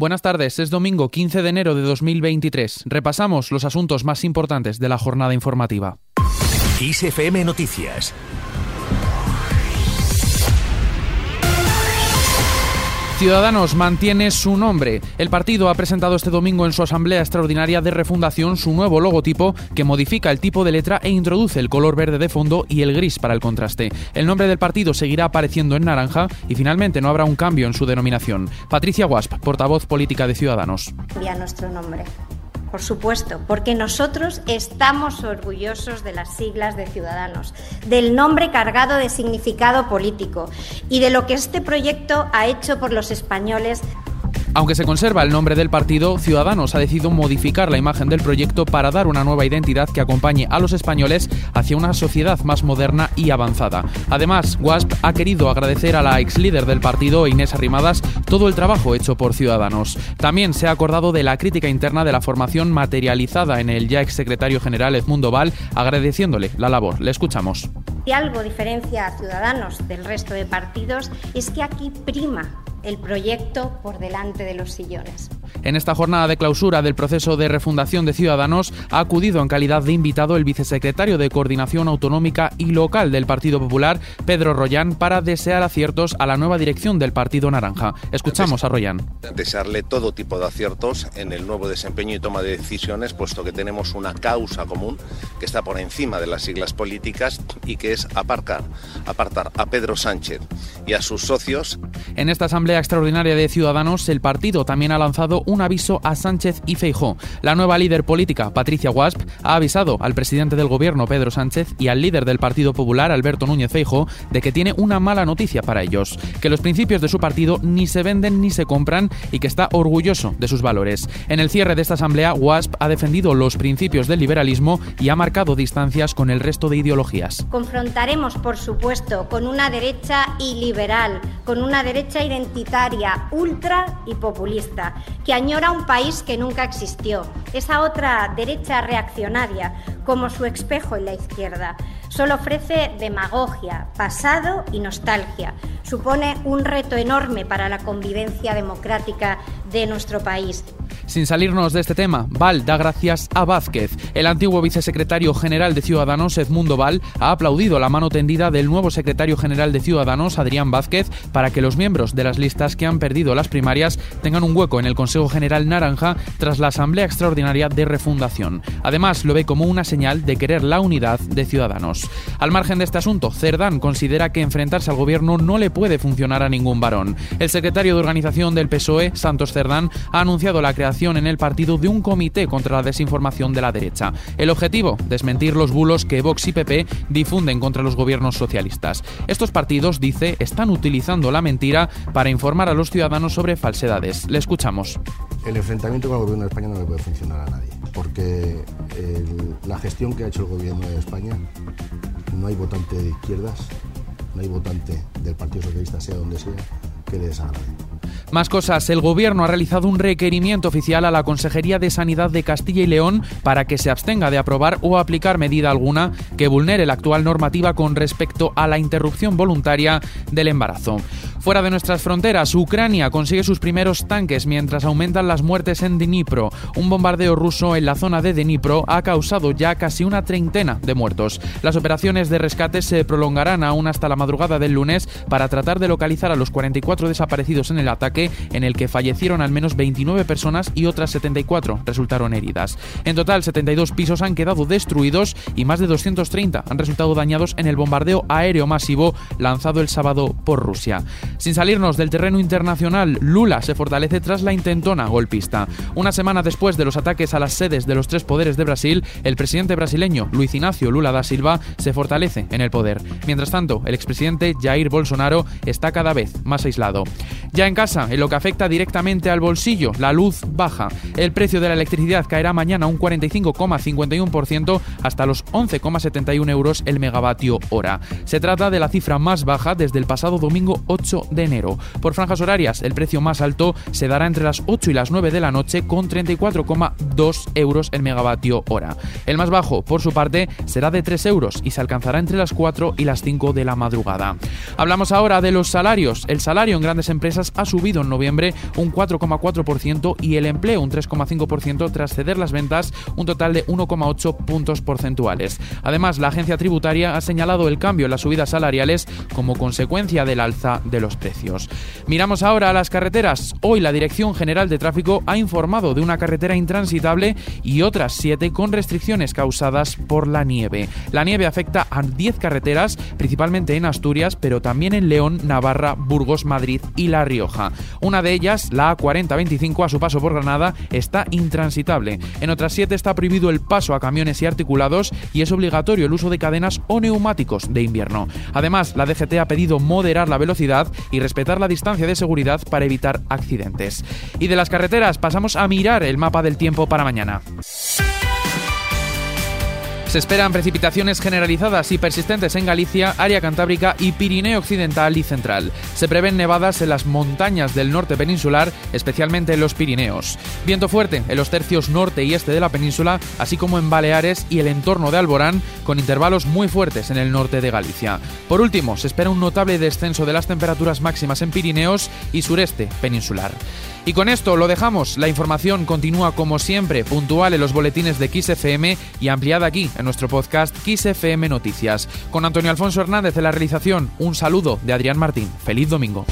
Buenas tardes, es domingo 15 de enero de 2023. Repasamos los asuntos más importantes de la jornada informativa. ISFM Noticias Ciudadanos mantiene su nombre. El partido ha presentado este domingo en su asamblea extraordinaria de refundación su nuevo logotipo que modifica el tipo de letra e introduce el color verde de fondo y el gris para el contraste. El nombre del partido seguirá apareciendo en naranja y finalmente no habrá un cambio en su denominación. Patricia Wasp, portavoz política de Ciudadanos. Nuestro nombre por supuesto, porque nosotros estamos orgullosos de las siglas de Ciudadanos, del nombre cargado de significado político y de lo que este proyecto ha hecho por los españoles aunque se conserva el nombre del partido, Ciudadanos ha decidido modificar la imagen del proyecto para dar una nueva identidad que acompañe a los españoles hacia una sociedad más moderna y avanzada. Además, WASP ha querido agradecer a la ex líder del partido, Inés Arrimadas, todo el trabajo hecho por Ciudadanos. También se ha acordado de la crítica interna de la formación materializada en el ya ex secretario general Edmundo Val, agradeciéndole la labor. Le escuchamos. Si algo diferencia a Ciudadanos del resto de partidos es que aquí prima el proyecto por delante de los sillones. En esta jornada de clausura del proceso de refundación de Ciudadanos ha acudido en calidad de invitado el vicesecretario de Coordinación Autonómica y Local del Partido Popular, Pedro Royán, para desear aciertos a la nueva dirección del Partido Naranja. Escuchamos a Royán. Desearle todo tipo de aciertos en el nuevo desempeño y toma de decisiones, puesto que tenemos una causa común que está por encima de las siglas políticas y que es aparcar, apartar a Pedro Sánchez y a sus socios. En esta asamblea extraordinaria de Ciudadanos, el partido también ha lanzado un aviso a Sánchez y Feijó. La nueva líder política, Patricia Wasp, ha avisado al presidente del gobierno, Pedro Sánchez, y al líder del Partido Popular, Alberto Núñez Feijó, de que tiene una mala noticia para ellos, que los principios de su partido ni se venden ni se compran y que está orgulloso de sus valores. En el cierre de esta asamblea, Wasp ha defendido los principios del liberalismo y ha marcado distancias con el resto de ideologías. Confrontaremos, por supuesto, con una derecha con una derecha identitaria, ultra y populista, que añora un país que nunca existió, esa otra derecha reaccionaria, como su espejo en la izquierda. Solo ofrece demagogia, pasado y nostalgia. Supone un reto enorme para la convivencia democrática de nuestro país. Sin salirnos de este tema, Val da gracias a Vázquez. El antiguo vicesecretario general de Ciudadanos, Edmundo Val, ha aplaudido la mano tendida del nuevo secretario general de Ciudadanos, Adrián Vázquez, para que los miembros de las listas que han perdido las primarias tengan un hueco en el Consejo General Naranja tras la Asamblea Extraordinaria de Refundación. Además, lo ve como una señal de querer la unidad de Ciudadanos. Al margen de este asunto, Cerdán considera que enfrentarse al gobierno no le puede funcionar a ningún varón. El secretario de organización del PSOE, Santos Cerdán, ha anunciado la creación en el partido de un comité contra la desinformación de la derecha. El objetivo, desmentir los bulos que Vox y PP difunden contra los gobiernos socialistas. Estos partidos, dice, están utilizando la mentira para informar a los ciudadanos sobre falsedades. Le escuchamos. El enfrentamiento con el gobierno de España no le puede funcionar a nadie, porque la gestión que ha hecho el gobierno de España no hay votante de izquierdas, no hay votante del Partido Socialista, sea donde sea, que le desagrade. Más cosas, el Gobierno ha realizado un requerimiento oficial a la Consejería de Sanidad de Castilla y León para que se abstenga de aprobar o aplicar medida alguna que vulnere la actual normativa con respecto a la interrupción voluntaria del embarazo. Fuera de nuestras fronteras, Ucrania consigue sus primeros tanques mientras aumentan las muertes en Dnipro. Un bombardeo ruso en la zona de Dnipro ha causado ya casi una treintena de muertos. Las operaciones de rescate se prolongarán aún hasta la madrugada del lunes para tratar de localizar a los 44 desaparecidos en el ataque en el que fallecieron al menos 29 personas y otras 74 resultaron heridas. En total, 72 pisos han quedado destruidos y más de 230 han resultado dañados en el bombardeo aéreo masivo lanzado el sábado por Rusia. Sin salirnos del terreno internacional, Lula se fortalece tras la intentona golpista. Una semana después de los ataques a las sedes de los tres poderes de Brasil, el presidente brasileño Luis Ignacio Lula da Silva se fortalece en el poder. Mientras tanto, el expresidente Jair Bolsonaro está cada vez más aislado. Ya en casa, en lo que afecta directamente al bolsillo, la luz baja. El precio de la electricidad caerá mañana un 45,51% hasta los 11,71 euros el megavatio hora. Se trata de la cifra más baja desde el pasado domingo 8 de enero. Por franjas horarias, el precio más alto se dará entre las 8 y las 9 de la noche con 34,2 euros el megavatio hora. El más bajo, por su parte, será de 3 euros y se alcanzará entre las 4 y las 5 de la madrugada. Hablamos ahora de los salarios. El salario en grandes empresas ha subido en noviembre un 4,4% y el empleo un 3,5% tras ceder las ventas, un total de 1,8 puntos porcentuales. Además, la agencia tributaria ha señalado el cambio en las subidas salariales como consecuencia del alza de los precios. Miramos ahora a las carreteras. Hoy la Dirección General de Tráfico ha informado de una carretera intransitable y otras siete con restricciones causadas por la nieve. La nieve afecta a 10 carreteras, principalmente en Asturias, pero también en León, Navarra, Burgos, Madrid y La Rioja. Una de ellas, la A4025, a su paso por Granada, está intransitable. En otras siete está prohibido el paso a camiones y articulados y es obligatorio el uso de cadenas o neumáticos de invierno. Además, la DGT ha pedido moderar la velocidad y respetar la distancia de seguridad para evitar accidentes. Y de las carreteras pasamos a mirar el mapa del tiempo para mañana. Se esperan precipitaciones generalizadas y persistentes en Galicia, área cantábrica y Pirineo occidental y central. Se prevén nevadas en las montañas del norte peninsular, especialmente en los Pirineos. Viento fuerte en los tercios norte y este de la península, así como en Baleares y el entorno de Alborán, con intervalos muy fuertes en el norte de Galicia. Por último, se espera un notable descenso de las temperaturas máximas en Pirineos y sureste peninsular. Y con esto lo dejamos. La información continúa como siempre, puntual en los boletines de XFM y ampliada aquí en nuestro podcast XFM Noticias. Con Antonio Alfonso Hernández en la realización, un saludo de Adrián Martín. Feliz domingo.